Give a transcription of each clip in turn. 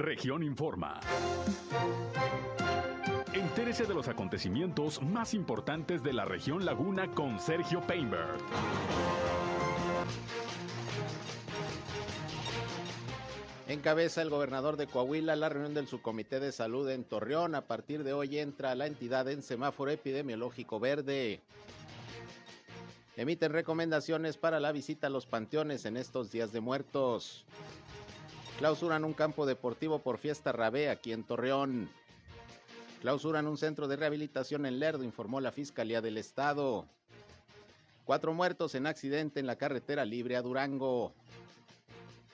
Región Informa. Entérese de los acontecimientos más importantes de la región Laguna con Sergio Painberg. Encabeza el gobernador de Coahuila la reunión del subcomité de salud en Torreón. A partir de hoy entra la entidad en semáforo epidemiológico verde. Emiten recomendaciones para la visita a los panteones en estos días de muertos. Clausuran un campo deportivo por fiesta rabé aquí en Torreón. Clausuran un centro de rehabilitación en Lerdo, informó la Fiscalía del Estado. Cuatro muertos en accidente en la carretera libre a Durango.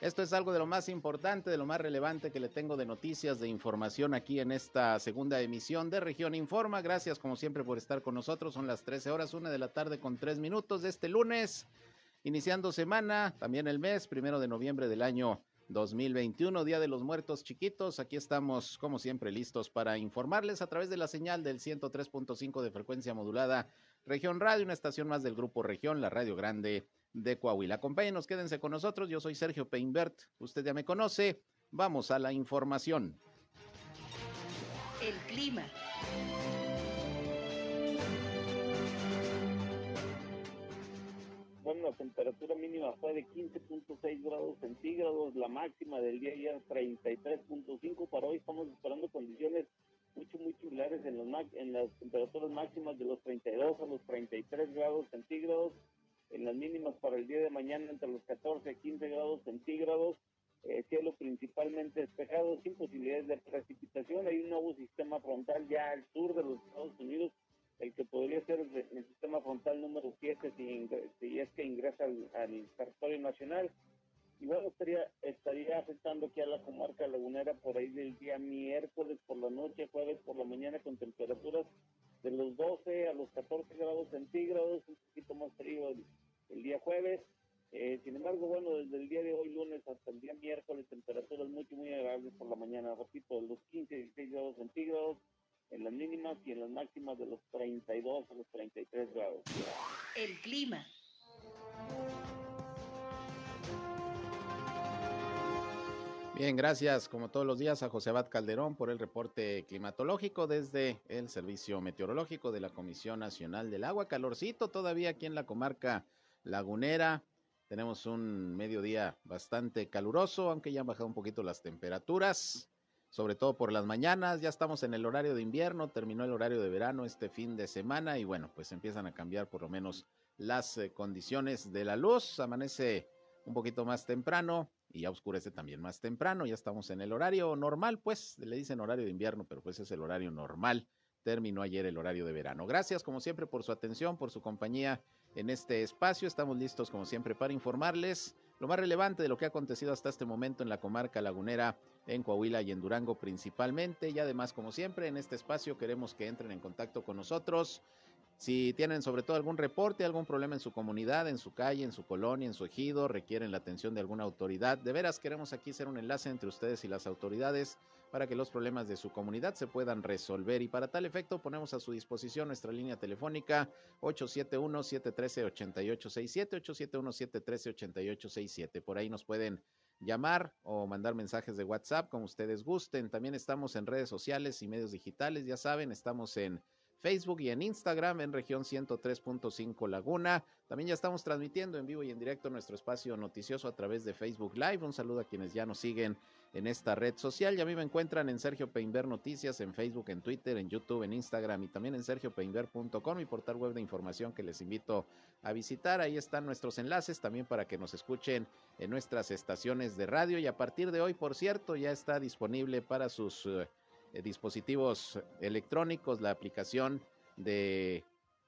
Esto es algo de lo más importante, de lo más relevante que le tengo de noticias, de información aquí en esta segunda emisión de Región Informa. Gracias como siempre por estar con nosotros. Son las 13 horas, una de la tarde con tres minutos de este lunes, iniciando semana, también el mes, primero de noviembre del año 2021, Día de los Muertos Chiquitos. Aquí estamos, como siempre, listos para informarles a través de la señal del 103.5 de frecuencia modulada Región Radio, una estación más del Grupo Región, la Radio Grande de Coahuila. Acompáñenos, quédense con nosotros. Yo soy Sergio Peinbert, usted ya me conoce. Vamos a la información. El clima. La temperatura mínima fue de 15.6 grados centígrados, la máxima del día ya 33.5. Para hoy estamos esperando condiciones mucho, muy similares en, los, en las temperaturas máximas de los 32 a los 33 grados centígrados en las mínimas para el día de mañana entre los 14 y 15 grados centígrados, eh, cielo principalmente despejado, sin posibilidades de precipitación. Hay un nuevo sistema frontal ya al sur de los Estados Unidos, el que podría ser el, sistema frontal número 7 si, es que ingresa al, territorio nacional. Y bueno, estaría, estaría afectando aquí a la comarca lagunera por ahí del día miércoles por la noche, jueves por la mañana con temperaturas de los 12 a los 14 grados centígrados, un poquito más frío el, día jueves. Eh, sin embargo, bueno, desde el día de hoy, lunes hasta el día miércoles, temperaturas muy, muy agradables por la mañana, repito, los 15 y 16 grados centígrados en las mínimas y en las máximas de los 32 a los 33 grados. El clima. Bien, gracias como todos los días a José Abad Calderón por el reporte climatológico desde el Servicio Meteorológico de la Comisión Nacional del Agua. Calorcito todavía aquí en la comarca lagunera. Tenemos un mediodía bastante caluroso, aunque ya han bajado un poquito las temperaturas, sobre todo por las mañanas. Ya estamos en el horario de invierno, terminó el horario de verano este fin de semana y bueno, pues empiezan a cambiar por lo menos las eh, condiciones de la luz. Amanece un poquito más temprano, y ya oscurece también más temprano, ya estamos en el horario normal, pues le dicen horario de invierno, pero pues es el horario normal. Terminó ayer el horario de verano. Gracias como siempre por su atención, por su compañía en este espacio. Estamos listos como siempre para informarles lo más relevante de lo que ha acontecido hasta este momento en la comarca lagunera, en Coahuila y en Durango principalmente. Y además, como siempre, en este espacio queremos que entren en contacto con nosotros si tienen sobre todo algún reporte, algún problema en su comunidad, en su calle, en su colonia, en su ejido, requieren la atención de alguna autoridad, de veras queremos aquí ser un enlace entre ustedes y las autoridades para que los problemas de su comunidad se puedan resolver. Y para tal efecto ponemos a su disposición nuestra línea telefónica 871-713-8867, 871-713-8867. Por ahí nos pueden llamar o mandar mensajes de WhatsApp como ustedes gusten. También estamos en redes sociales y medios digitales, ya saben, estamos en Facebook y en Instagram en región 103.5 Laguna. También ya estamos transmitiendo en vivo y en directo nuestro espacio noticioso a través de Facebook Live. Un saludo a quienes ya nos siguen en esta red social. Ya a mí me encuentran en Sergio Peinber Noticias, en Facebook, en Twitter, en YouTube, en Instagram y también en sergiopeinber.com, mi portal web de información que les invito a visitar. Ahí están nuestros enlaces también para que nos escuchen en nuestras estaciones de radio. Y a partir de hoy, por cierto, ya está disponible para sus... Eh, eh, dispositivos electrónicos, la aplicación de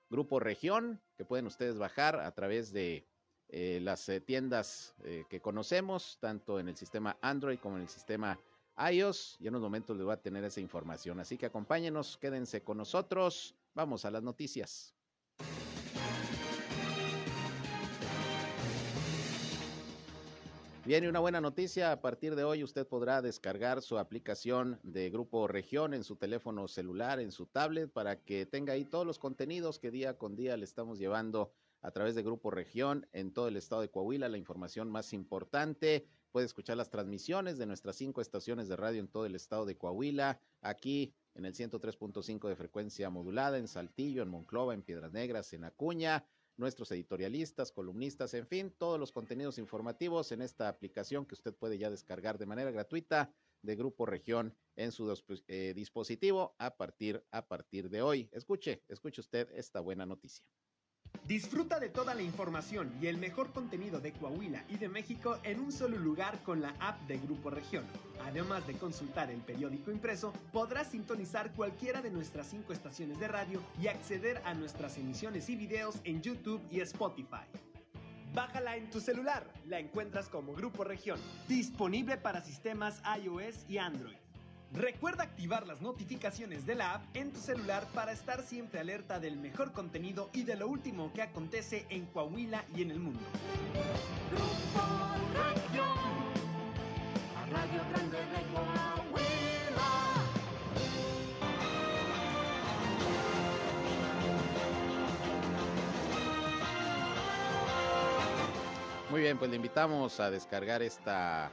Grupo Región, que pueden ustedes bajar a través de eh, las eh, tiendas que conocemos, tanto en el sistema Android como en el sistema iOS. Y en unos momentos les voy a tener esa información. Así que acompáñenos, quédense con nosotros. Vamos a las noticias. Viene una buena noticia. A partir de hoy usted podrá descargar su aplicación de Grupo Región en su teléfono celular, en su tablet, para que tenga ahí todos los contenidos que día con día le estamos llevando a través de Grupo Región en todo el estado de Coahuila, la información más importante, puede escuchar las transmisiones de nuestras cinco estaciones de radio en todo el estado de Coahuila, aquí en el 103.5 de frecuencia modulada, en Saltillo, en Monclova, en Piedras Negras, en Acuña, nuestros editorialistas, columnistas, en fin, todos los contenidos informativos en esta aplicación que usted puede ya descargar de manera gratuita de Grupo Región en su eh, dispositivo a partir, a partir de hoy. Escuche, escuche usted esta buena noticia. Disfruta de toda la información y el mejor contenido de Coahuila y de México en un solo lugar con la app de Grupo Región. Además de consultar el periódico impreso, podrás sintonizar cualquiera de nuestras cinco estaciones de radio y acceder a nuestras emisiones y videos en YouTube y Spotify. Bájala en tu celular, la encuentras como Grupo Región, disponible para sistemas iOS y Android. Recuerda activar las notificaciones de la app en tu celular para estar siempre alerta del mejor contenido y de lo último que acontece en Coahuila y en el mundo. Radio Grande de Coahuila. Muy bien, pues le invitamos a descargar esta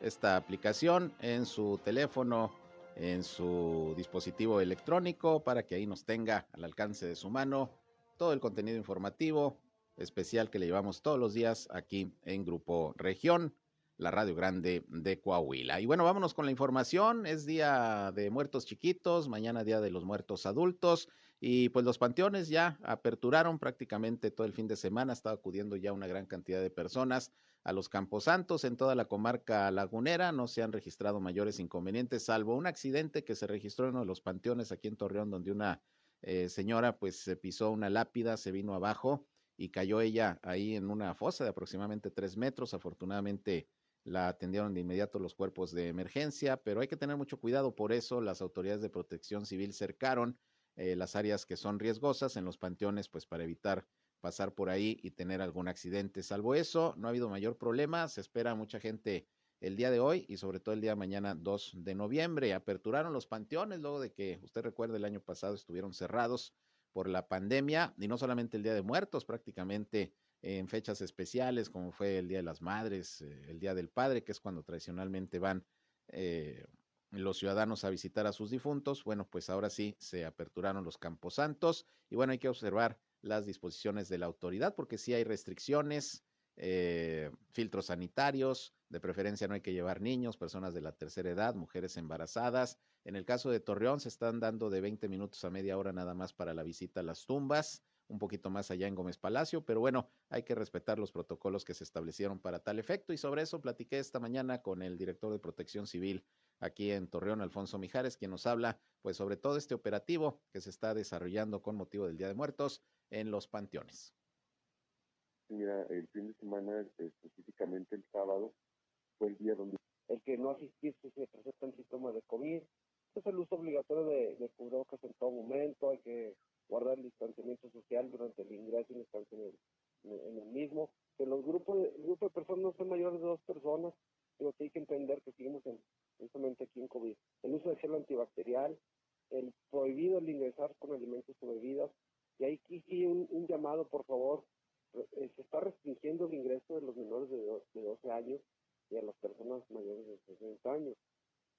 esta aplicación en su teléfono, en su dispositivo electrónico, para que ahí nos tenga al alcance de su mano todo el contenido informativo especial que le llevamos todos los días aquí en Grupo Región, la Radio Grande de Coahuila. Y bueno, vámonos con la información. Es día de muertos chiquitos, mañana día de los muertos adultos. Y pues los panteones ya aperturaron prácticamente todo el fin de semana, estaba acudiendo ya una gran cantidad de personas a los Camposantos en toda la comarca lagunera. No se han registrado mayores inconvenientes, salvo un accidente que se registró en uno de los panteones aquí en Torreón, donde una eh, señora pues se pisó una lápida, se vino abajo y cayó ella ahí en una fosa de aproximadamente tres metros. Afortunadamente la atendieron de inmediato los cuerpos de emergencia, pero hay que tener mucho cuidado. Por eso las autoridades de protección civil cercaron eh, las áreas que son riesgosas en los panteones, pues para evitar pasar por ahí y tener algún accidente. Salvo eso, no ha habido mayor problema. Se espera mucha gente el día de hoy y sobre todo el día de mañana 2 de noviembre. Aperturaron los panteones luego de que, usted recuerda, el año pasado estuvieron cerrados por la pandemia y no solamente el Día de Muertos, prácticamente en fechas especiales como fue el Día de las Madres, eh, el Día del Padre, que es cuando tradicionalmente van eh, los ciudadanos a visitar a sus difuntos. Bueno, pues ahora sí se aperturaron los camposantos y bueno, hay que observar las disposiciones de la autoridad, porque sí hay restricciones, eh, filtros sanitarios, de preferencia no hay que llevar niños, personas de la tercera edad, mujeres embarazadas. En el caso de Torreón se están dando de 20 minutos a media hora nada más para la visita a las tumbas, un poquito más allá en Gómez Palacio, pero bueno, hay que respetar los protocolos que se establecieron para tal efecto y sobre eso platiqué esta mañana con el director de Protección Civil aquí en Torreón, Alfonso Mijares, quien nos habla pues sobre todo este operativo que se está desarrollando con motivo del Día de Muertos en los panteones. Mira, el fin de semana, específicamente el sábado, fue el día donde el que no asististe se presenta el síntoma de COVID. Es el uso obligatorio de, de cubrebocas en todo momento, hay que guardar el distanciamiento social durante el ingreso y la estancia en el, mismo. Que los grupos el grupo de personas no son mayores de dos personas, pero que hay que entender que seguimos en, justamente aquí en COVID. El uso de gel antibacterial, el prohibido el ingresar con alimentos o bebidas, y ahí sí un, llamado, por favor, eh, se está restringiendo el ingreso de los menores de, de 12 años y a las personas mayores de 60 años.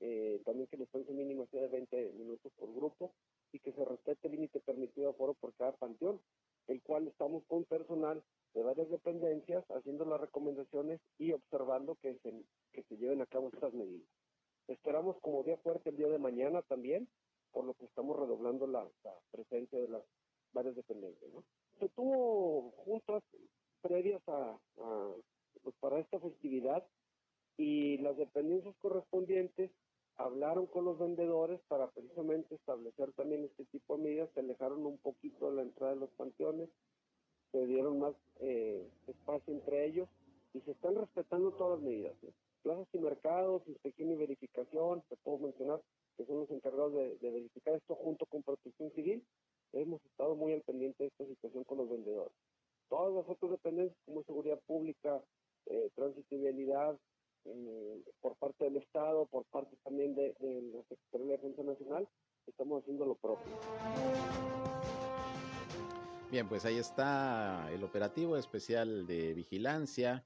Eh, también que la estancia mínima sea de 20 minutos por grupo y que se respete el límite permitido de aforo por cada panteón, el cual estamos con personal de varias dependencias haciendo las recomendaciones y observando que se, que se lleven a cabo estas medidas. Esperamos como día fuerte el día de mañana también, por lo que estamos redoblando la, presencia de las varias dependencias. ¿no? Se tuvo juntas previas a, pues para esta festividad y las dependencias correspondientes hablaron con los vendedores para precisamente establecer también este tipo de medidas, se alejaron un poquito de la entrada de los panteones, se dieron más eh, espacio entre ellos y se están respetando todas las medidas. Plazas y mercados, inspección y verificación, te puedo mencionar que son los encargados de, verificar esto junto con protección civil. Hemos estado muy al pendiente de esta situación con los vendedores. Todas las otras dependencias como seguridad pública, eh, tránsito y vialidad, eh, por parte del Estado, por parte también de, la Secretaría de Defensa Nacional, estamos haciendo lo propio. Bien, pues ahí está el operativo especial de vigilancia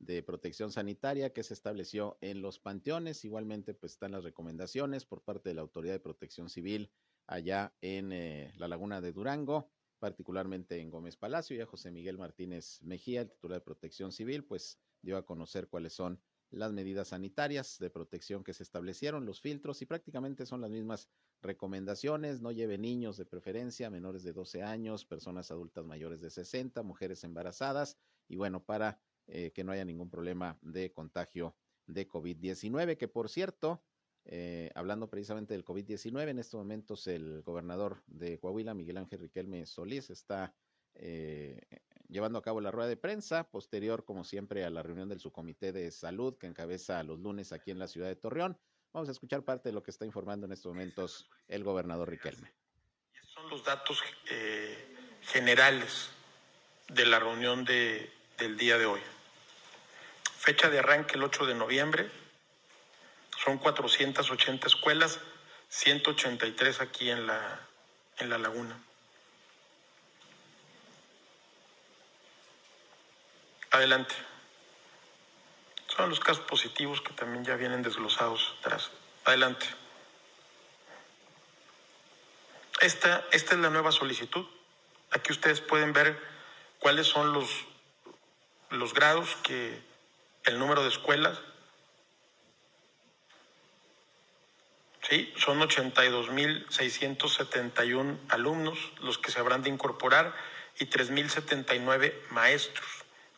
de protección sanitaria que se estableció en los panteones. Igualmente, pues están las recomendaciones por parte de la Autoridad de Protección Civil allá en eh, la Laguna de Durango, particularmente en Gómez Palacio. Ya José Miguel Martínez Mejía, el titular de Protección Civil, pues dio a conocer cuáles son las medidas sanitarias de protección que se establecieron, los filtros y prácticamente son las mismas recomendaciones. No lleve niños de preferencia, menores de 12 años, personas adultas mayores de 60, mujeres embarazadas y bueno, para eh, que no haya ningún problema de contagio de COVID-19, que por cierto, eh, hablando precisamente del COVID-19, en estos momentos el gobernador de Coahuila, Miguel Ángel Riquelme Solís, está eh, llevando a cabo la rueda de prensa, posterior, como siempre, a la reunión del subcomité de salud que encabeza los lunes aquí en la ciudad de Torreón. Vamos a escuchar parte de lo que está informando en estos momentos el gobernador Riquelme. Son los datos generales de la reunión de, del día de hoy. Fecha de arranque el 8 de noviembre. Son 480 escuelas, 183 aquí en la, en la laguna. Adelante. Son los casos positivos que también ya vienen desglosados atrás. Adelante. Esta, esta es la nueva solicitud. Aquí ustedes pueden ver cuáles son los, los grados que el número de escuelas. Sí, son 82.671 alumnos los que se habrán de incorporar y 3.079 maestros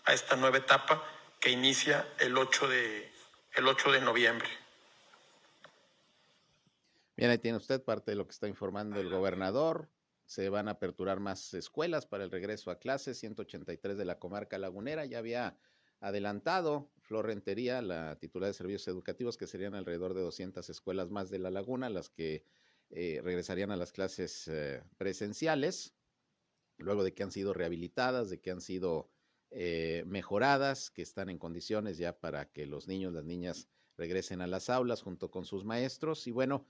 a esta nueva etapa que inicia el 8 de, el 8 de noviembre. Bien, ahí tiene usted parte de lo que está informando el gobernador. Se van a aperturar más escuelas para el regreso a clases, 183 de la comarca lagunera. Ya había adelantado Flor Rentería, la titular de servicios educativos, que serían alrededor de 200 escuelas más de la laguna, las que eh, regresarían a las clases eh, presenciales, luego de que han sido rehabilitadas, de que han sido eh, mejoradas, que están en condiciones ya para que los niños, las niñas regresen a las aulas junto con sus maestros. Y bueno,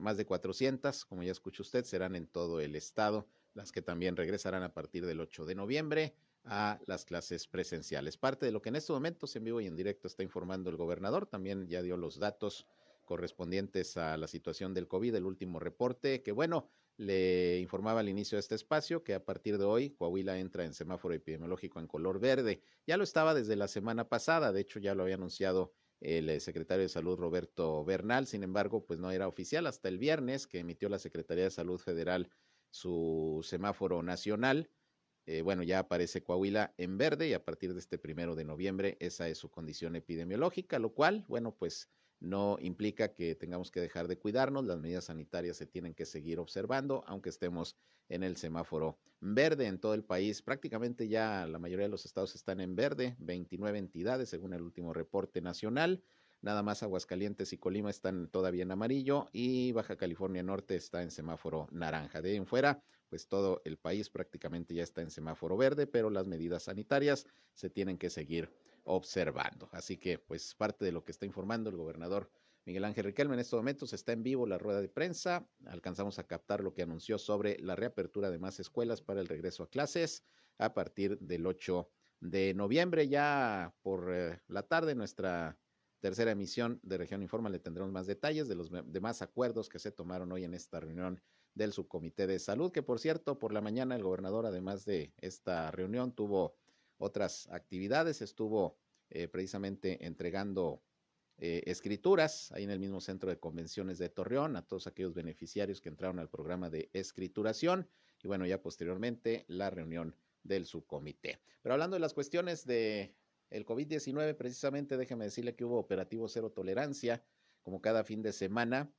más de 400, como ya escuchó usted, serán en todo el estado, las que también regresarán a partir del 8 de noviembre a las clases presenciales. Parte de lo que en estos momentos en vivo y en directo está informando el gobernador, también ya dio los datos correspondientes a la situación del COVID, el último reporte, que bueno, le informaba al inicio de este espacio que a partir de hoy Coahuila entra en semáforo epidemiológico en color verde. Ya lo estaba desde la semana pasada, de hecho ya lo había anunciado el eh, secretario de Salud Roberto Bernal, sin embargo, pues no era oficial hasta el viernes que emitió la Secretaría de Salud Federal su semáforo nacional eh, bueno, ya aparece Coahuila en verde y a partir de este primero de noviembre esa es su condición epidemiológica, lo cual, bueno, pues no implica que tengamos que dejar de cuidarnos, las medidas sanitarias se tienen que seguir observando, aunque estemos en el semáforo verde en todo el país. Prácticamente ya la mayoría de los estados están en verde, 29 entidades según el último reporte nacional. Nada más Aguascalientes y Colima están todavía en amarillo y Baja California Norte está en semáforo naranja. De ahí en fuera, pues todo el país prácticamente ya está en semáforo verde, pero las medidas sanitarias se tienen que seguir observando. Así que, pues parte de lo que está informando el gobernador Miguel Ángel Riquelme en estos momentos está en vivo la rueda de prensa. Alcanzamos a captar lo que anunció sobre la reapertura de más escuelas para el regreso a clases a partir del 8 de noviembre. Ya por eh, la tarde nuestra tercera emisión de Región Informa le tendremos más detalles de los demás acuerdos que se tomaron hoy en esta reunión del subcomité de salud, que por cierto, por la mañana el gobernador, además de esta reunión, tuvo otras actividades, estuvo eh, precisamente entregando eh, escrituras ahí en el mismo centro de convenciones de Torreón a todos aquellos beneficiarios que entraron al programa de escrituración y bueno, ya posteriormente la reunión del subcomité. Pero hablando de las cuestiones de el COVID-19, precisamente déjeme decirle que hubo operativo cero tolerancia, como cada fin de semana,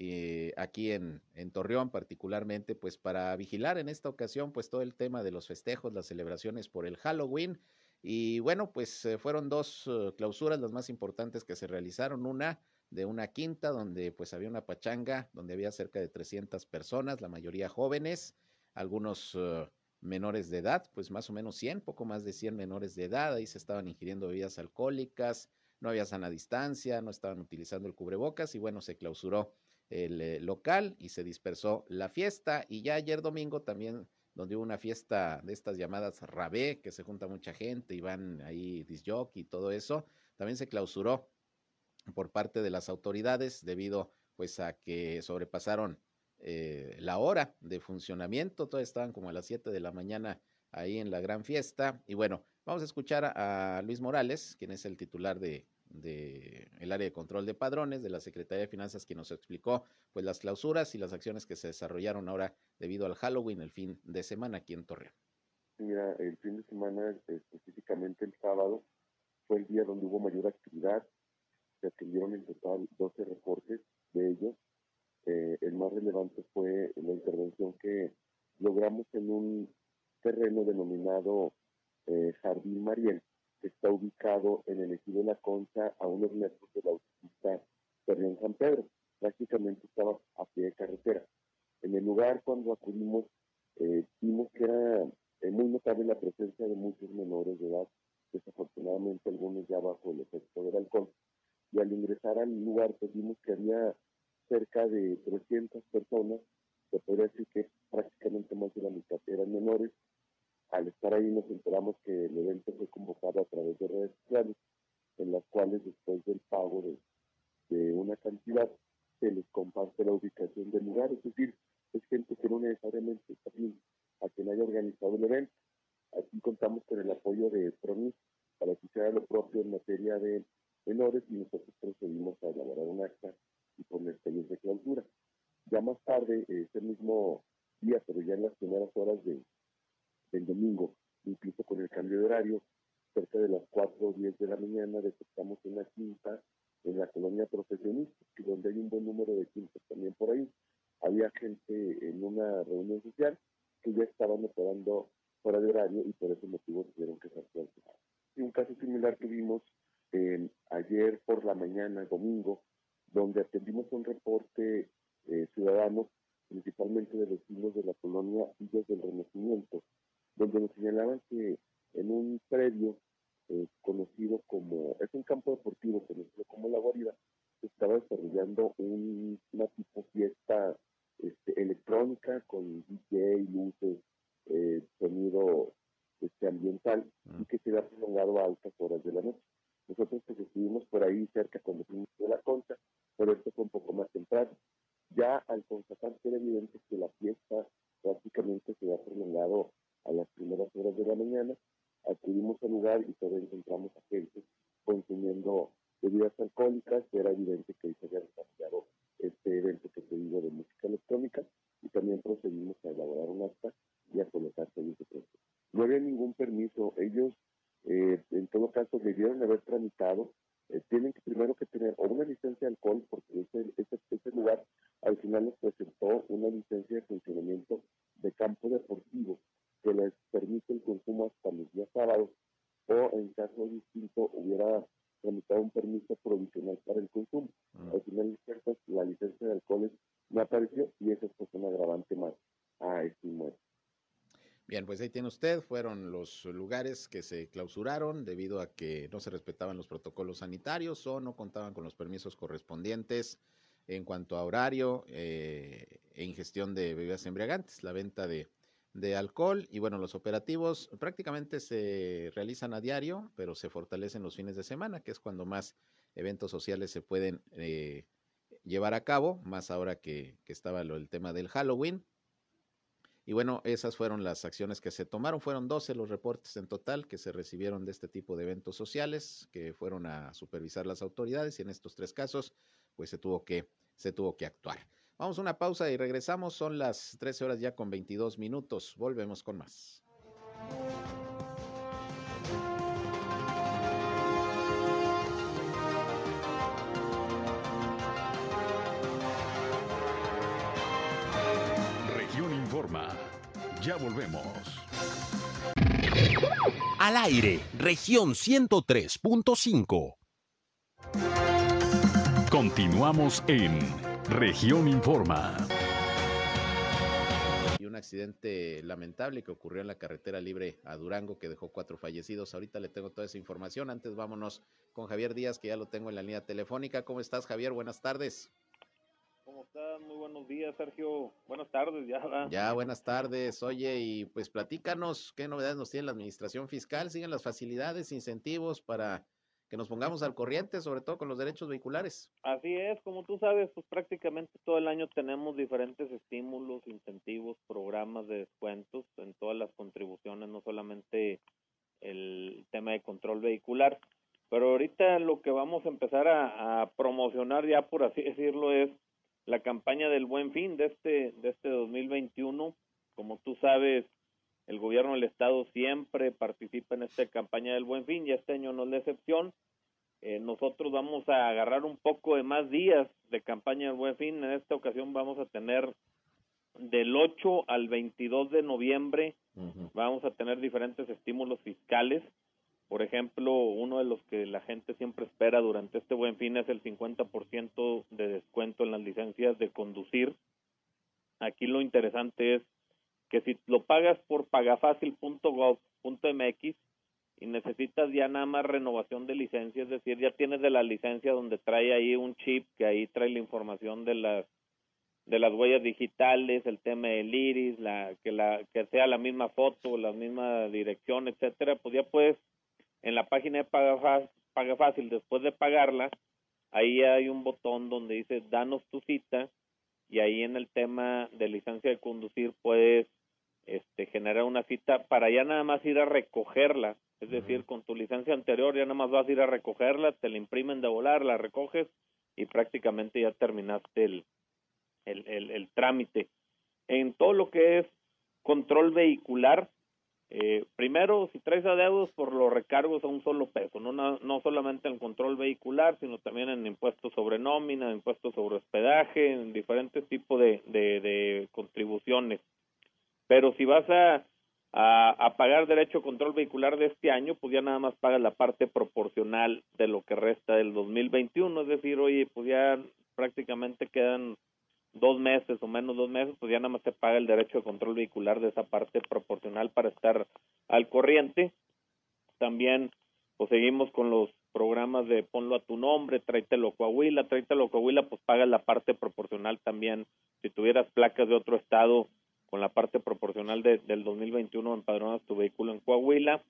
eh, aquí en, Torreón particularmente, pues para vigilar en esta ocasión, pues todo el tema de los festejos, las celebraciones por el Halloween. Y bueno, pues eh, fueron dos uh, clausuras las más importantes que se realizaron. Una de una quinta donde pues había una pachanga, donde había cerca de 300 personas, la mayoría jóvenes, algunos uh, menores de edad, pues más o menos 100, poco más de 100 menores de edad, ahí se estaban ingiriendo bebidas alcohólicas, no había sana distancia, no estaban utilizando el cubrebocas y bueno, se clausuró el eh, local y se dispersó la fiesta y ya ayer domingo también donde hubo una fiesta de estas llamadas Rabé, que se junta mucha gente y van ahí disjock y todo eso, también se clausuró por parte de las autoridades debido pues a que sobrepasaron eh, la hora de funcionamiento, todos estaban como a las 7 de la mañana ahí en la gran fiesta. Y bueno, vamos a escuchar a, Luis Morales, quien es el titular de, de el área de control de padrones de la Secretaría de Finanzas, quien nos explicó pues las clausuras y las acciones que se desarrollaron ahora debido al Halloween el fin de semana aquí en Torreón. Mira, el fin de semana, específicamente el sábado, fue el día donde hubo mayor actividad. Se atendieron en total 12 reportes de ellos eh, el más relevante fue la intervención que logramos en un terreno denominado eh, Jardín Mariel, que está ubicado en el ejido la Concha, a unos metros de la autopista Fernández San Pedro. Prácticamente estaba a pie de carretera. En el lugar, cuando acudimos, eh, vimos que era muy notable la presencia de muchos menores de edad, desafortunadamente algunos ya bajo el efecto del alcohol. Y al ingresar al lugar, pues vimos que había cerca de 300 personas, se podría decir que prácticamente más de la mitad eran menores. Al estar ahí nos enteramos que el evento fue convocado a través de redes sociales, en las cuales después del pago de, una cantidad se les comparte la ubicación del lugar, es decir, es gente que no necesariamente está bien a quien haya organizado el evento. Aquí contamos con el apoyo de PRONIS para que sea lo propio en materia de menores y nosotros procedimos a elaborar un acta y poner sellos de clausura. Ya más tarde, ese mismo día, pero ya en las primeras horas de, del domingo, incluso con el cambio de horario, cerca de las 4 o 10 de la mañana detectamos una quinta en la colonia profesionista, donde hay un buen número de quintas también por ahí. Había gente en una reunión social que ya estaban operando fuera de horario y por ese motivo tuvieron que ser. Y un caso similar tuvimos eh, ayer por la mañana, domingo, donde atendimos un reporte eh, ciudadano, principalmente de vecinos de la colonia Villas del Renacimiento, donde nos señalaban que en un predio eh, conocido como, es un campo deportivo conocido como La Guarida, se estaba desarrollando una tipo fiesta este, electrónica con DJ, luces, eh, sonido este, ambiental y que se había prolongado a altas horas de la noche. Nosotros pues, estuvimos por ahí cerca cuando fuimos de la concha, pero esto fue un poco más temprano. Ya al constatar que era evidente que la fiesta prácticamente se había prolongado a las primeras horas de la mañana, acudimos al lugar y todavía encontramos a gente consumiendo bebidas alcohólicas, era evidente que se había desarrollado este evento que te digo de música electrónica y también procedimos a elaborar un acta y a colocar servicio No había ningún permiso, ellos eh, en todo caso debieron haber tramitado eh, tienen que primero que tener o una licencia de alcohol, porque ese, ese, ese lugar al final nos presentó una licencia de funcionamiento de campo deportivo que les permite el consumo hasta los días sábados, o en caso distinto hubiera tramitado un permiso provisional para el consumo. Mm. Al final la licencia de alcoholes no apareció y esa es pues un agravante más a este inmueble. Bien, pues ahí tiene usted, fueron los lugares que se clausuraron debido a que no se respetaban los protocolos sanitarios o no contaban con los permisos correspondientes en cuanto a horario eh, e ingestión de bebidas embriagantes, la venta de, alcohol y bueno, los operativos prácticamente se realizan a diario, pero se fortalecen los fines de semana, que es cuando más eventos sociales se pueden eh, llevar a cabo, más ahora que, estaba lo, el tema del Halloween. Y bueno, esas fueron las acciones que se tomaron. Fueron 12 los reportes en total que se recibieron de este tipo de eventos sociales que fueron a supervisar las autoridades y en estos tres casos pues se tuvo que, se tuvo que actuar. Vamos a una pausa y regresamos. Son las 13 horas ya con 22 minutos. Volvemos con más. Ya volvemos. Al aire, región 103.5. Continuamos en región Informa. Y un accidente lamentable que ocurrió en la carretera libre a Durango que dejó cuatro fallecidos. Ahorita le tengo toda esa información. Antes vámonos con Javier Díaz, que ya lo tengo en la línea telefónica. ¿Cómo estás, Javier? Buenas tardes. ¿Cómo estás? Muy buenos días, Sergio. Buenas tardes, ya. Ya, buenas tardes. Oye, y pues platícanos qué novedades nos tiene la administración fiscal. ¿Siguen las facilidades, incentivos para que nos pongamos al corriente, sobre todo con los derechos vehiculares. Así es, como tú sabes, pues prácticamente todo el año tenemos diferentes estímulos, incentivos, programas de descuentos en todas las contribuciones, no solamente el tema de control vehicular. Pero ahorita lo que vamos a empezar a, a promocionar ya, por así decirlo, es la campaña del Buen Fin de este de este 2021. Como tú sabes, el gobierno del estado siempre participa en esta campaña del Buen Fin y este año no es la excepción. Eh, nosotros vamos a agarrar un poco de más días de campaña del Buen Fin. En esta ocasión vamos a tener del 8 al 22 de noviembre, vamos a tener diferentes estímulos fiscales. Por ejemplo, uno de los que la gente siempre espera durante este buen fin es el 50% de descuento en las licencias de conducir. Aquí lo interesante es que si lo pagas por pagafacil.gov.mx y necesitas ya nada más renovación de licencia, es decir, ya tienes de la licencia donde trae ahí un chip que ahí trae la información de las de las huellas digitales, el tema del iris, la que la que sea la misma foto, la misma dirección, etcétera, pues ya puedes en la página de Paga, Paga Fácil después de pagarla, ahí hay un botón donde dice danos tu cita y ahí en el tema de licencia de conducir puedes este, generar una cita para ya nada más ir a recogerla. Es decir, con tu licencia anterior ya nada más vas a ir a recogerla, te la imprimen de volar, la recoges y prácticamente ya terminaste el, el, el, el trámite. En todo lo que es control vehicular, eh, primero, si traes adeudos por los recargos a un solo peso, no, no solamente en control vehicular, sino también en impuestos sobre nómina, impuestos sobre hospedaje, en diferentes tipos de, de, de contribuciones. Pero si vas a, a, pagar derecho a control vehicular de este año, pues ya nada más pagas la parte proporcional de lo que resta del 2021. Es decir, oye, pues ya prácticamente quedan dos meses o menos dos meses, pues ya nada más se paga el derecho de control vehicular de esa parte proporcional para estar al corriente. También, pues seguimos con los programas de ponlo a tu nombre, tráetelo Coahuila, tráetelo Coahuila, pues pagas la parte proporcional también. Si tuvieras placas de otro estado, con la parte proporcional de, del 2021 empadronas tu vehículo en Coahuila,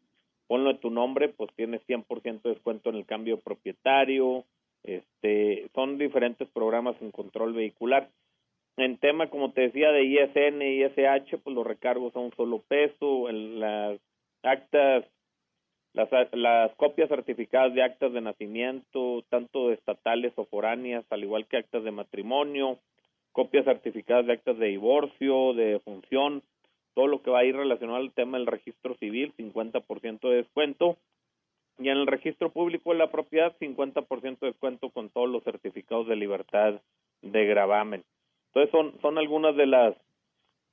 ponlo en tu nombre, pues tienes 100% de descuento en el cambio propietario, este, son diferentes programas en control vehicular. En tema, como te decía, de ISN y ISH, pues los recargos a un solo peso, las actas, las, las copias certificadas de actas de nacimiento, tanto estatales o foráneas, al igual que actas de matrimonio, copias certificadas de actas de divorcio, de función, todo lo que va a ir relacionado al tema del registro civil, 50% de descuento. Y en el registro público de la propiedad, 50% de descuento con todos los certificados de libertad de gravamen. Entonces son, algunas de las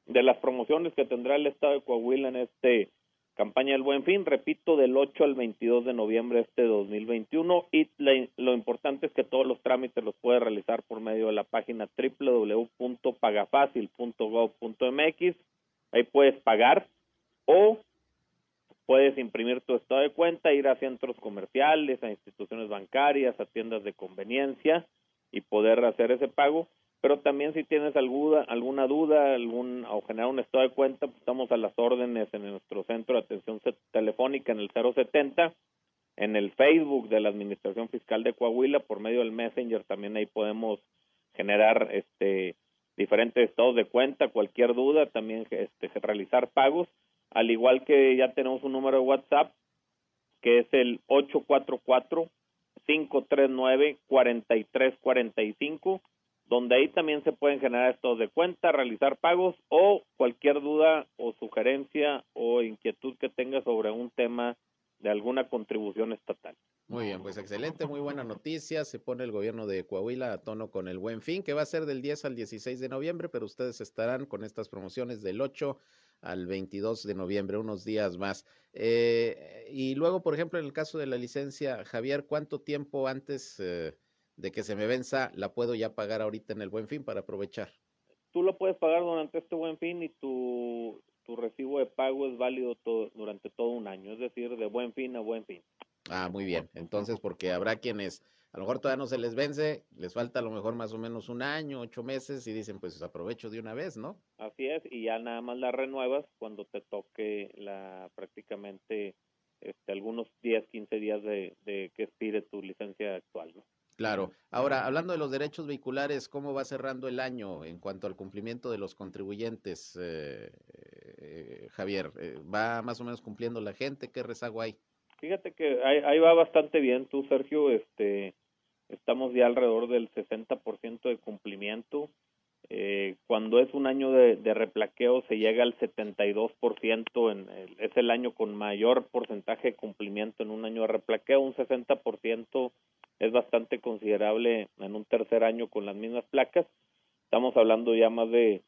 de las promociones que tendrá el estado de Coahuila en este campaña del Buen Fin, repito, del 8 al 22 de noviembre de este 2021 y lo importante es que todos los trámites los puede realizar por medio de la página www.pagafacil.gov.mx. Ahí puedes pagar o puedes imprimir tu estado de cuenta, ir a centros comerciales, a instituciones bancarias, a tiendas de conveniencia y poder hacer ese pago pero también si tienes alguna, alguna duda algún, o generar un estado de cuenta, pues estamos a las órdenes en nuestro centro de atención telefónica en el 070, en el Facebook de la Administración Fiscal de Coahuila, por medio del Messenger también ahí podemos generar este diferentes estados de cuenta, cualquier duda, también este, realizar pagos, al igual que ya tenemos un número de WhatsApp que es el 844 539 4345 donde ahí también se pueden generar estos de cuenta, realizar pagos o cualquier duda o sugerencia o inquietud que tenga sobre un tema de alguna contribución estatal. Muy bien, pues excelente, muy buena noticia. Se pone el gobierno de Coahuila a tono con el buen fin, que va a ser del 10 al 16 de noviembre, pero ustedes estarán con estas promociones del 8 al 22 de noviembre, unos días más. Eh, y luego, por ejemplo, en el caso de la licencia, Javier, ¿cuánto tiempo antes... Eh, de que se me venza, la puedo ya pagar ahorita en el buen fin para aprovechar. Tú lo puedes pagar durante este buen fin y tu, tu recibo de pago es válido todo, durante todo un año, es decir, de buen fin a buen fin. Ah, muy bien. Entonces, porque habrá quienes a lo mejor todavía no se les vence, les falta a lo mejor más o menos un año, ocho meses y dicen pues aprovecho de una vez, ¿no? Así es, y ya nada más la renuevas cuando te toque la prácticamente este, algunos días, 15 días de, de que expire tu licencia actual, ¿no? Claro. Ahora, hablando de los derechos vehiculares, ¿cómo va cerrando el año en cuanto al cumplimiento de los contribuyentes, eh, eh, Javier? Eh, ¿Va más o menos cumpliendo la gente? ¿Qué rezago hay? Fíjate que ahí, va bastante bien tú, Sergio. Este, estamos ya alrededor del 60% de cumplimiento. Eh, cuando es un año de, replaqueo se llega al 72%, en el, es el año con mayor porcentaje de cumplimiento en un año de replaqueo, un 60% es bastante considerable en un tercer año con las mismas placas. Estamos hablando ya más de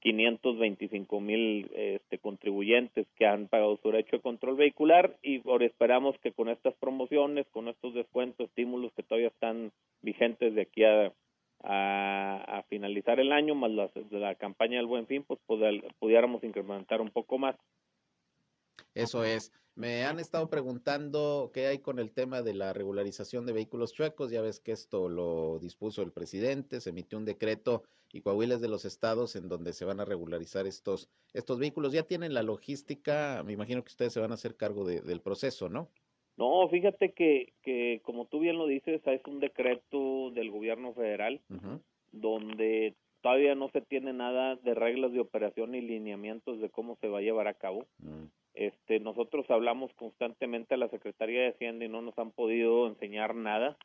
525 mil este, contribuyentes que han pagado su derecho de control vehicular y ahora esperamos que con estas promociones, con estos descuentos, estímulos que todavía están vigentes de aquí a, a, finalizar el año, más la, campaña del Buen Fin, pues pudiéramos incrementar un poco más. Eso es. Me han estado preguntando qué hay con el tema de la regularización de vehículos chuecos. Ya ves que esto lo dispuso el presidente, se emitió un decreto y Coahuila es de los estados en donde se van a regularizar estos, estos vehículos. Ya tienen la logística, me imagino que ustedes se van a hacer cargo del proceso, ¿no? No, fíjate que, que como tú bien lo dices, es un decreto del gobierno federal donde todavía no se tiene nada de reglas de operación y lineamientos de cómo se va a llevar a cabo. Mm. Este, nosotros hablamos constantemente a la Secretaría de Hacienda y no nos han podido enseñar nada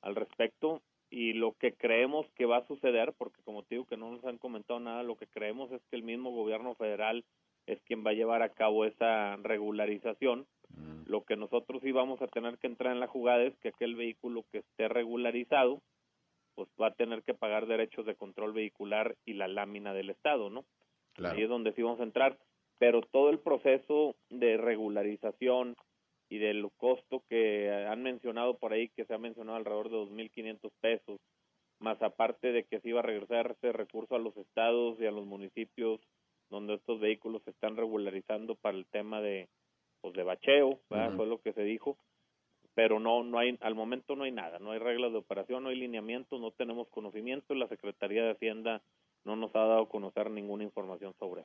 al respecto y lo que creemos que va a suceder, porque como te digo que no nos han comentado nada, lo que creemos es que el mismo gobierno federal es quien va a llevar a cabo esa regularización. Mm. Lo que nosotros sí vamos a tener que entrar en la jugada es que aquel vehículo que esté regularizado, pues va a tener que pagar derechos de control vehicular y la lámina del Estado, ¿no? Ahí es donde sí vamos a entrar pero todo el proceso de regularización y del costo que han mencionado por ahí, que se ha mencionado alrededor de 2.500 pesos, más aparte de que se iba a regresar ese recurso a los estados y a los municipios donde estos vehículos se están regularizando para el tema de pues de bacheo, fue lo que se dijo, pero no no hay al momento no hay nada, no hay reglas de operación, no hay lineamientos, no tenemos conocimiento, la Secretaría de Hacienda no nos ha dado a conocer ninguna información sobre.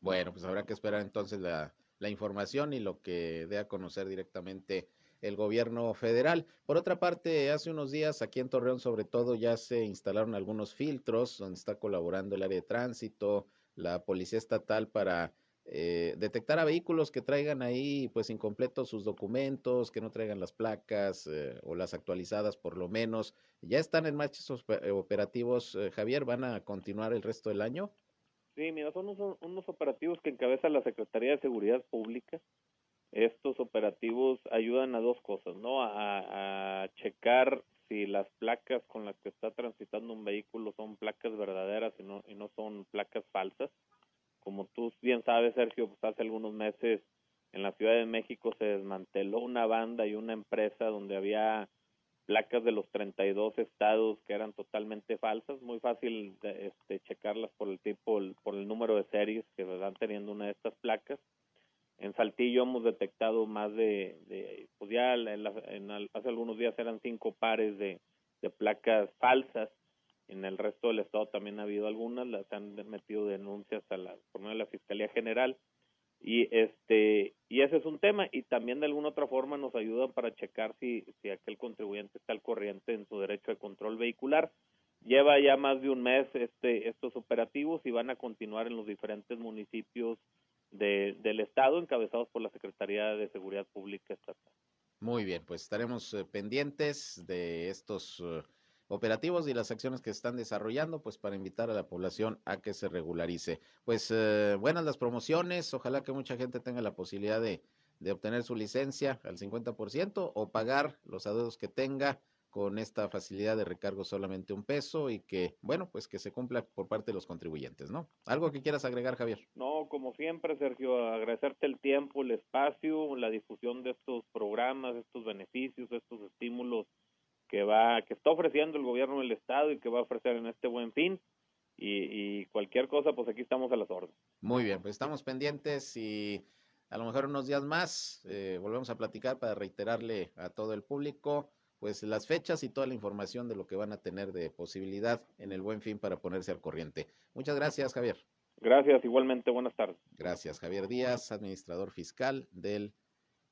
Bueno, pues habrá que esperar entonces la, la información y lo que dé a conocer directamente el gobierno federal. Por otra parte, hace unos días aquí en Torreón sobre todo ya se instalaron algunos filtros donde está colaborando el área de tránsito, la policía estatal para eh, detectar a vehículos que traigan ahí pues incompletos sus documentos, que no traigan las placas eh, o las actualizadas por lo menos. ¿Ya están en marcha esos operativos, eh, Javier? ¿Van a continuar el resto del año? Sí, mira, son unos, operativos que encabeza la Secretaría de Seguridad Pública. Estos operativos ayudan a dos cosas, ¿no? A, checar si las placas con las que está transitando un vehículo son placas verdaderas y no, y no son placas falsas. Como tú bien sabes, Sergio, pues hace algunos meses en la Ciudad de México se desmanteló una banda y una empresa donde había placas de los 32 estados que eran totalmente falsas, muy fácil este, checarlas por el tipo, por el número de series que van teniendo una de estas placas. En Saltillo hemos detectado más de, pues ya en hace algunos días eran cinco pares de, de placas falsas. En el resto del estado también ha habido algunas, las han metido denuncias a la, por medio de la Fiscalía General y este y ese es un tema y también de alguna otra forma nos ayudan para checar si si aquel contribuyente está al corriente en su derecho de control vehicular lleva ya más de un mes este estos operativos y van a continuar en los diferentes municipios de, del estado encabezados por la Secretaría de Seguridad Pública Estatal. Muy bien, pues estaremos eh, pendientes de estos uh, operativos y las acciones que están desarrollando, pues para invitar a la población a que se regularice. Pues eh, buenas las promociones, ojalá que mucha gente tenga la posibilidad de, de obtener su licencia al 50% o pagar los adeudos que tenga con esta facilidad de recargo solamente un peso y que, bueno, pues que se cumpla por parte de los contribuyentes, ¿no? ¿Algo que quieras agregar, Javier? No, como siempre, Sergio, agradecerte el tiempo, el espacio, la difusión de estos programas, estos beneficios, estos estímulos que va que está ofreciendo el gobierno del estado y que va a ofrecer en este buen fin y, cualquier cosa pues aquí estamos a las órdenes muy bien pues estamos pendientes y a lo mejor unos días más eh, volvemos a platicar para reiterarle a todo el público pues las fechas y toda la información de lo que van a tener de posibilidad en el Buen Fin para ponerse al corriente. Muchas gracias, Javier. Gracias, igualmente, buenas tardes. Gracias, Javier Díaz, administrador fiscal del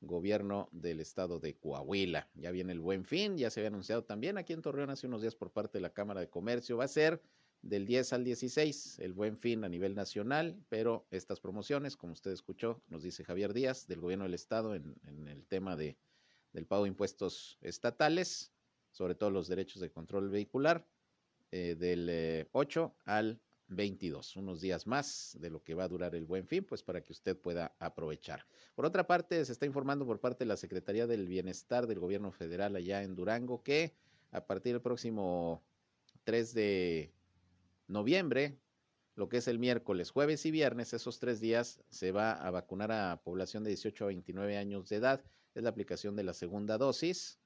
gobierno del estado de Coahuila. Ya viene el Buen Fin, ya se había anunciado también aquí en Torreón hace unos días por parte de la Cámara de Comercio. Va a ser del 10 al 16, el Buen Fin a nivel nacional, pero estas promociones, como usted escuchó, nos dice Javier Díaz, del gobierno del estado en, en el tema de, del pago de impuestos estatales, sobre todo los derechos de control vehicular, eh, del 8 eh, al 22, unos días más de lo que va a durar el buen fin, pues para que usted pueda aprovechar. Por otra parte, se está informando por parte de la Secretaría del Bienestar del Gobierno Federal allá en Durango que a partir del próximo 3 de noviembre, lo que es el miércoles, jueves y viernes, esos tres días se va a vacunar a población de 18 a 29 años de edad. Es la aplicación de la segunda dosis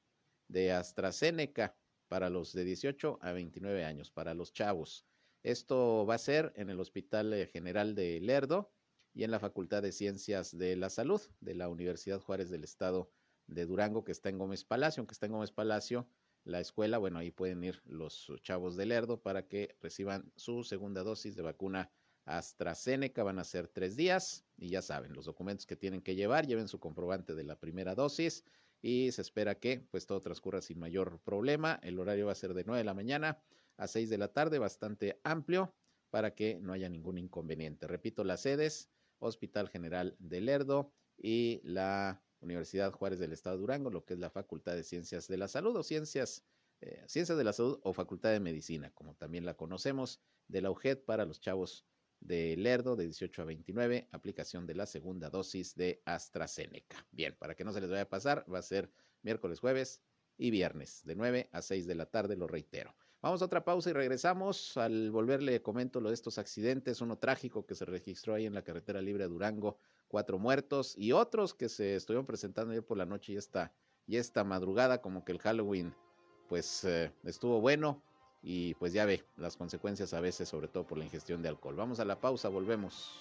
de AstraZeneca para los de 18 a 29 años, para los chavos. Esto va a ser en el Hospital eh, General de Lerdo y en la Facultad de Ciencias de la Salud de la Universidad Juárez del Estado de Durango, que está en Gómez Palacio, aunque está en Gómez Palacio, la escuela, bueno, ahí pueden ir los chavos de Lerdo para que reciban su segunda dosis de vacuna AstraZeneca. Van a ser tres días y ya saben, los documentos que tienen que llevar, lleven su comprobante de la primera dosis y se espera que pues todo transcurra sin mayor problema. El horario va a ser de 9 de la mañana a 6 de la tarde, bastante amplio para que no haya ningún inconveniente. Repito, las sedes, Hospital General de Lerdo y la Universidad Juárez del Estado de Durango, lo que es la Facultad de Ciencias de la Salud o Ciencias, eh, Ciencias de la Salud o Facultad de Medicina, como también la conocemos, de la UGED para los chavos de Lerdo de 18 a 29, aplicación de la segunda dosis de AstraZeneca. Bien, para que no se les vaya a pasar, va a ser miércoles, jueves y viernes, de 9 a 6 de la tarde, lo reitero. Vamos a otra pausa y regresamos. Al volverle comento lo de estos accidentes, uno trágico que se registró ahí en la carretera libre de Durango, cuatro muertos y otros que se estuvieron presentando ayer por la noche y esta, y esta madrugada, como que el Halloween pues eh, estuvo bueno y pues ya ve las consecuencias a veces, sobre todo por la ingestión de alcohol. Vamos a la pausa, volvemos.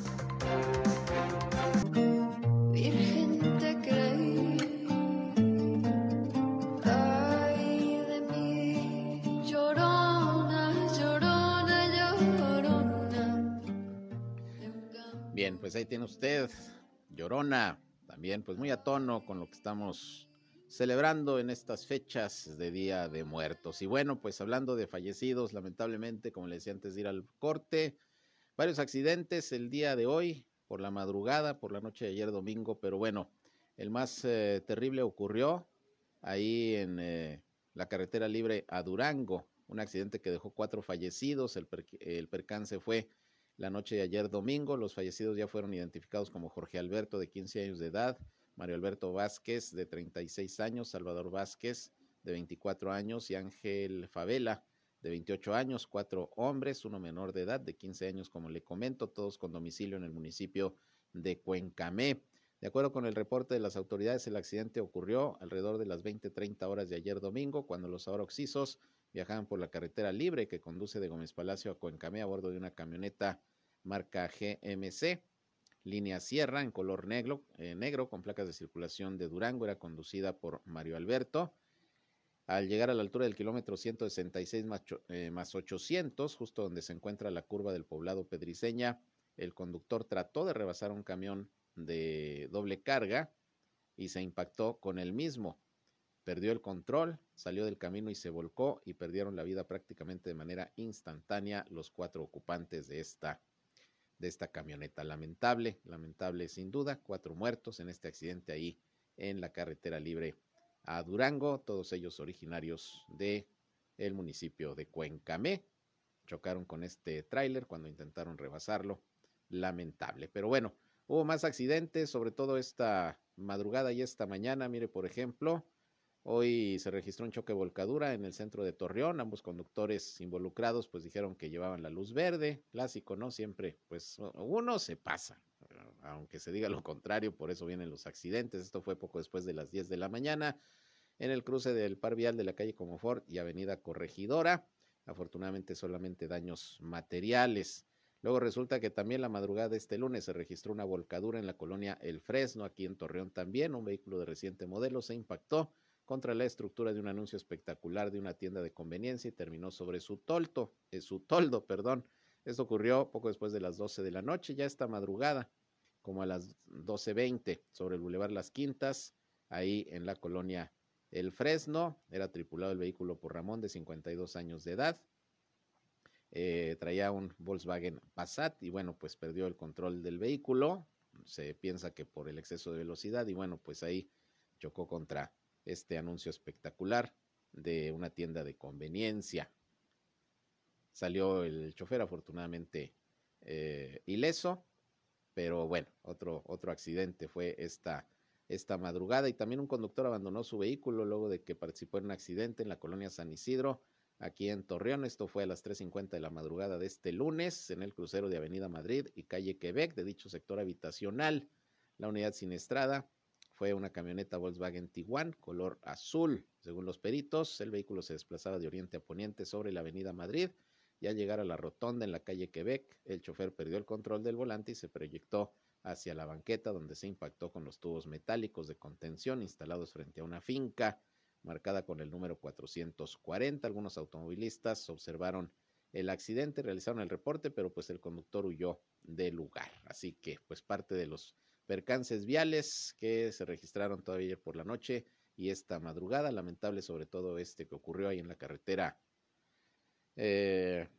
Bien, pues ahí tiene usted, Llorona, también pues muy a tono con lo que estamos celebrando en estas fechas de Día de Muertos. Y bueno, pues hablando de fallecidos, lamentablemente, como le decía antes de ir al corte, varios accidentes el día de hoy, por la madrugada, por la noche de ayer domingo, pero bueno, el más eh, terrible ocurrió ahí en eh, la carretera libre a Durango, un accidente que dejó cuatro fallecidos, el, el percance fue la noche de ayer domingo. Los fallecidos ya fueron identificados como Jorge Alberto, de 15 años de edad, Mario Alberto Vázquez, de 36 años, Salvador Vázquez, de 24 años, y Ángel Favela, de 28 años, cuatro hombres, uno menor de edad, de 15 años, como le comento, todos con domicilio en el municipio de Cuencamé. De acuerdo con el reporte de las autoridades, el accidente ocurrió alrededor de las 20-30 horas de ayer domingo, cuando los ahora viajaban por la carretera libre que conduce de Gómez Palacio a Cuencamé a bordo de una camioneta marca GMC. Línea Sierra en color negro, eh, negro con placas de circulación de Durango, era conducida por Mario Alberto. Al llegar a la altura del kilómetro 166 más, eh, más 800, justo donde se encuentra la curva del poblado Pedriceña, el conductor trató de rebasar un camión de doble carga y se impactó con el mismo. Perdió el control, salió del camino y se volcó y perdieron la vida prácticamente de manera instantánea los cuatro ocupantes de esta de esta camioneta. Lamentable, lamentable sin duda, cuatro muertos en este accidente ahí en la carretera libre a Durango, todos ellos originarios de el municipio de Cuencamé. Chocaron con este tráiler cuando intentaron rebasarlo. Lamentable. Pero bueno, hubo más accidentes, sobre todo esta madrugada y esta mañana. Mire, por ejemplo, Hoy se registró un choque volcadura en el centro de Torreón. Ambos conductores involucrados pues dijeron que llevaban la luz verde. Clásico, ¿no? Siempre, pues uno se pasa. aunque se diga lo contrario, por eso vienen los accidentes. Esto fue poco después de las 10 de la mañana en el cruce del par vial de la calle Comofort y Avenida Corregidora. Afortunadamente solamente daños materiales. Luego resulta que también la madrugada de este lunes se registró una volcadura en la colonia El Fresno, aquí en Torreón también. Un vehículo de reciente modelo se impactó contra la estructura de un anuncio espectacular de una tienda de conveniencia y terminó sobre su tolto, eh, su toldo, perdón. Esto ocurrió poco después de las 12 de la noche, ya esta madrugada, como a las 12.20, sobre el Boulevard Las Quintas, ahí en la colonia El Fresno. Era tripulado el vehículo por Ramón, de 52 años de edad. Eh, traía un Volkswagen Passat y bueno, pues perdió el control del vehículo. Se piensa que por el exceso de velocidad y bueno, pues ahí chocó contra este anuncio espectacular de una tienda de conveniencia. Salió el chofer afortunadamente eh, ileso, pero bueno, otro, otro accidente fue esta, esta madrugada y también un conductor abandonó su vehículo luego de que participó en un accidente en la colonia San Isidro aquí en Torreón. Esto fue a las 3.50 de la madrugada de este lunes en el crucero de Avenida Madrid y calle Quebec de dicho sector habitacional. La unidad siniestrada fue una camioneta Volkswagen Tiguan color azul. Según los peritos, el vehículo se desplazaba de oriente a poniente sobre la Avenida Madrid y al llegar a la rotonda en la calle Quebec, el chofer perdió el control del volante y se proyectó hacia la banqueta donde se impactó con los tubos metálicos de contención instalados frente a una finca marcada con el número 440. Algunos automovilistas observaron el accidente, realizaron el reporte, pero pues el conductor huyó del lugar. Así que pues parte de los percances viales que se registraron todavía por la noche y esta madrugada, lamentable sobre todo este que ocurrió ahí en la carretera eh,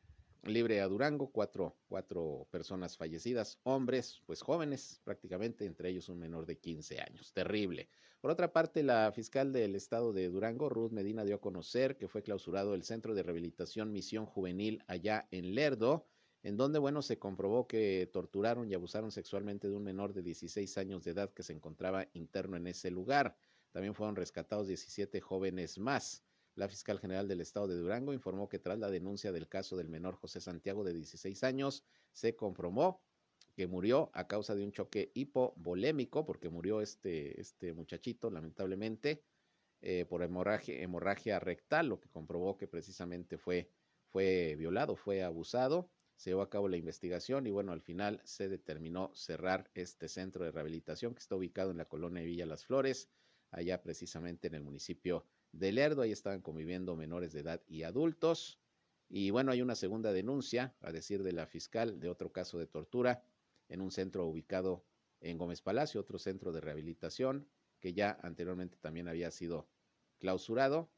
libre a Durango, cuatro, cuatro personas fallecidas, hombres, pues jóvenes prácticamente, entre ellos un menor de 15 años. Terrible. Por otra parte, la fiscal del estado de Durango, Ruth Medina, dio a conocer que fue clausurado el Centro de Rehabilitación Misión Juvenil allá en Lerdo, en donde, bueno, se comprobó que torturaron y abusaron sexualmente de un menor de 16 años de edad que se encontraba interno en ese lugar. También fueron rescatados 17 jóvenes más. La fiscal general del estado de Durango informó que tras la denuncia del caso del menor José Santiago de 16 años, se comprobó que murió a causa de un choque hipovolémico, porque murió este, este muchachito, lamentablemente, eh, por hemorragia, hemorragia rectal, lo que comprobó que precisamente fue, fue violado, fue abusado. Se llevó a cabo la investigación y bueno, al final se determinó cerrar este centro de rehabilitación que está ubicado en la colonia Villa Las Flores, allá precisamente en el municipio de Lerdo. Ahí estaban conviviendo menores de edad y adultos. Y bueno, hay una segunda denuncia, a decir de la fiscal, de otro caso de tortura en un centro ubicado en Gómez Palacio, otro centro de rehabilitación que ya anteriormente también había sido clausurado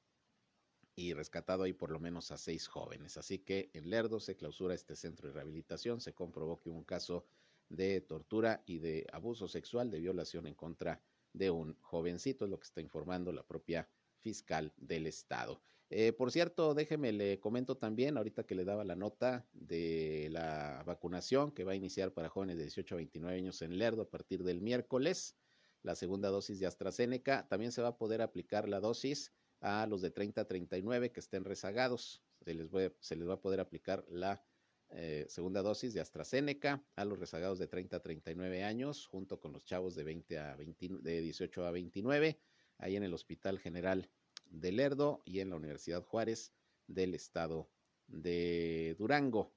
y rescatado ahí por lo menos a seis jóvenes. Así que en Lerdo se clausura este centro de rehabilitación, se comprobó que un caso de tortura y de abuso sexual, de violación en contra de un jovencito, es lo que está informando la propia fiscal del estado. Eh, por cierto, déjeme le comento también, ahorita que le daba la nota de la vacunación que va a iniciar para jóvenes de 18 a 29 años en Lerdo a partir del miércoles, la segunda dosis de AstraZeneca. También se va a poder aplicar la dosis a los de 30 a 39 que estén rezagados. Se les, se les va a poder aplicar la eh, segunda dosis de AstraZeneca a los rezagados de 30 a 39 años, junto con los chavos de, 20 a 20, de 18 a 29 ahí en el Hospital General de Lerdo y en la Universidad Juárez del Estado de Durango,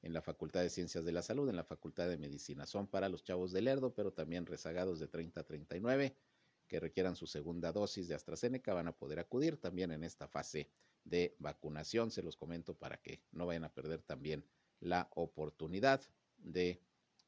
en la Facultad de Ciencias de la Salud, en la Facultad de Medicina. Son para los chavos de Lerdo, pero también rezagados de 30 a 39 que requieran su segunda dosis de AstraZeneca van a poder acudir también en esta fase de vacunación. Se los comento para que no vayan a perder también la oportunidad de,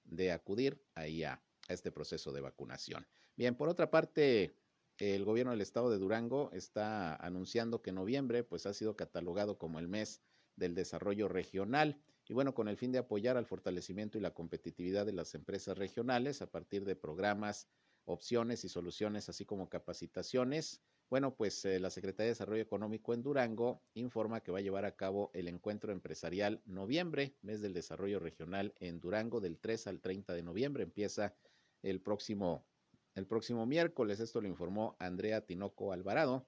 de acudir ahí a, este proceso de vacunación. Bien, por otra parte, el gobierno del estado de Durango está anunciando que noviembre pues ha sido catalogado como el mes del desarrollo regional y bueno, con el fin de apoyar al fortalecimiento y la competitividad de las empresas regionales a partir de programas, opciones y soluciones, así como capacitaciones. Bueno, pues eh, la Secretaría de Desarrollo Económico en Durango informa que va a llevar a cabo el encuentro empresarial noviembre, mes del desarrollo regional en Durango, del 3 al 30 de noviembre. Empieza el próximo el próximo miércoles. Esto lo informó Andrea Tinoco Alvarado,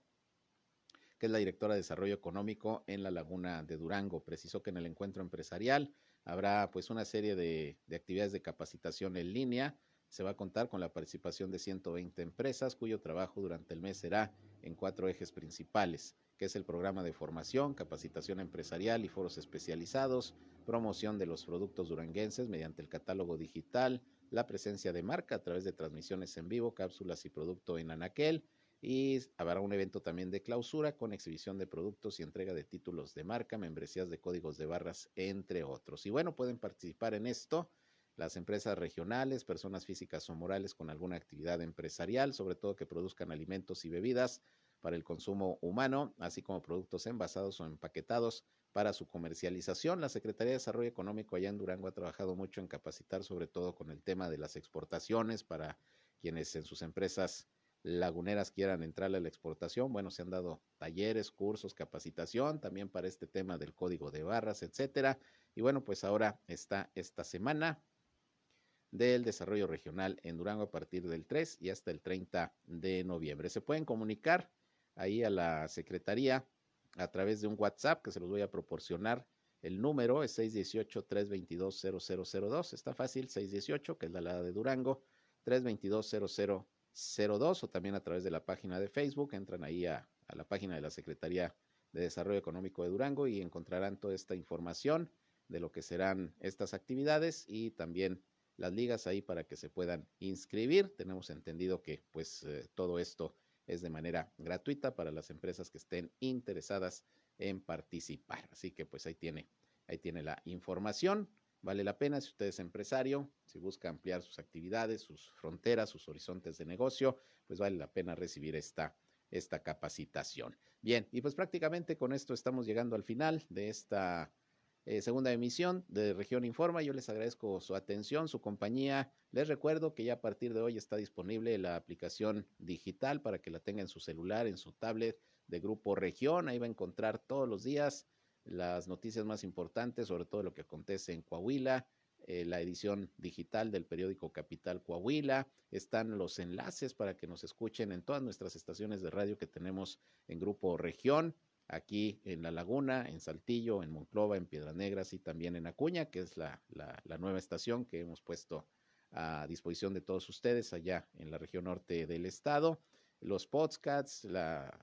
que es la directora de Desarrollo Económico en la Laguna de Durango. Precisó que en el encuentro empresarial habrá pues una serie de, actividades de capacitación en línea se va a contar con la participación de 120 empresas cuyo trabajo durante el mes será en cuatro ejes principales, que es el programa de formación, capacitación empresarial y foros especializados, promoción de los productos duranguenses mediante el catálogo digital, la presencia de marca a través de transmisiones en vivo, cápsulas y producto en Anaquel, y habrá un evento también de clausura con exhibición de productos y entrega de títulos de marca, membresías de códigos de barras, entre otros. Y bueno, pueden participar en esto las empresas regionales, personas físicas o morales con alguna actividad empresarial, sobre todo que produzcan alimentos y bebidas para el consumo humano, así como productos envasados o empaquetados para su comercialización. La Secretaría de Desarrollo Económico allá en Durango ha trabajado mucho en capacitar, sobre todo con el tema de las exportaciones para quienes en sus empresas laguneras quieran entrarle a la exportación. Bueno, se han dado talleres, cursos, capacitación también para este tema del código de barras, etcétera. Y bueno, pues ahora está esta semana del desarrollo regional en Durango a partir del 3 y hasta el 30 de noviembre. Se pueden comunicar ahí a la Secretaría a través de un WhatsApp que se los voy a proporcionar. El número es 618-322-0002. Está fácil, 618, que es la de Durango, 322-0002 o también a través de la página de Facebook. Entran ahí a la página de la Secretaría de Desarrollo Económico de Durango y encontrarán toda esta información de lo que serán estas actividades y también las ligas ahí para que se puedan inscribir. Tenemos entendido que pues eh, todo esto es de manera gratuita para las empresas que estén interesadas en participar. Así que pues ahí tiene, ahí tiene la información. Vale la pena si usted es empresario, si busca ampliar sus actividades, sus fronteras, sus horizontes de negocio, pues vale la pena recibir esta, esta capacitación. Bien, y pues prácticamente con esto estamos llegando al final de esta eh, segunda emisión de Región Informa. Yo les agradezco su atención, su compañía. Les recuerdo que ya a partir de hoy está disponible la aplicación digital para que la tenga en su celular, en su tablet de Grupo Región. Ahí va a encontrar todos los días las noticias más importantes, sobre todo lo que acontece en Coahuila, eh, la edición digital del periódico Capital Coahuila. Están los enlaces para que nos escuchen en todas nuestras estaciones de radio que tenemos en Grupo Región aquí en La Laguna, en Saltillo, en Monclova, en Piedras Negras y también en Acuña, que es la, nueva estación que hemos puesto a disposición de todos ustedes allá en la región norte del estado. Los podcasts, la,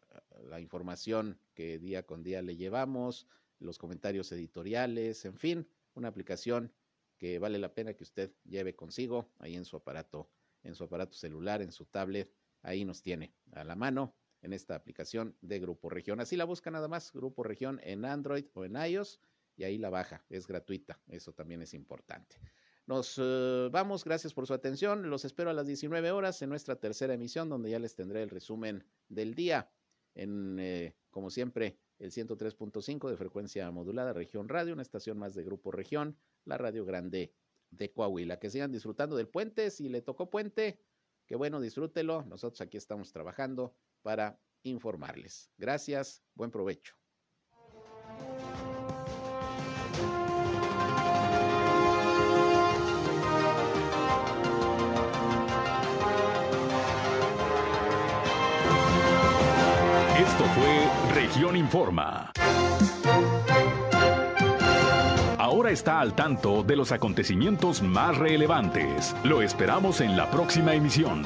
la información que día con día le llevamos, los comentarios editoriales, en fin, una aplicación que vale la pena que usted lleve consigo ahí en su aparato, en su aparato celular, en su tablet, ahí nos tiene a la mano en esta aplicación de Grupo Región. Así la busca nada más, Grupo Región en Android o en iOS y ahí la baja, es gratuita, eso también es importante. Nos eh, vamos, gracias por su atención, los espero a las 19 horas en nuestra tercera emisión donde ya les tendré el resumen del día en, eh, como siempre, el 103.5 de frecuencia modulada Región Radio, una estación más de Grupo Región, la Radio Grande de Coahuila. Que sigan disfrutando del puente, si le tocó puente, que bueno, disfrútelo, nosotros aquí estamos trabajando para informarles. Gracias, buen provecho. Esto fue Región Informa. Ahora está al tanto de los acontecimientos más relevantes. Lo esperamos en la próxima emisión.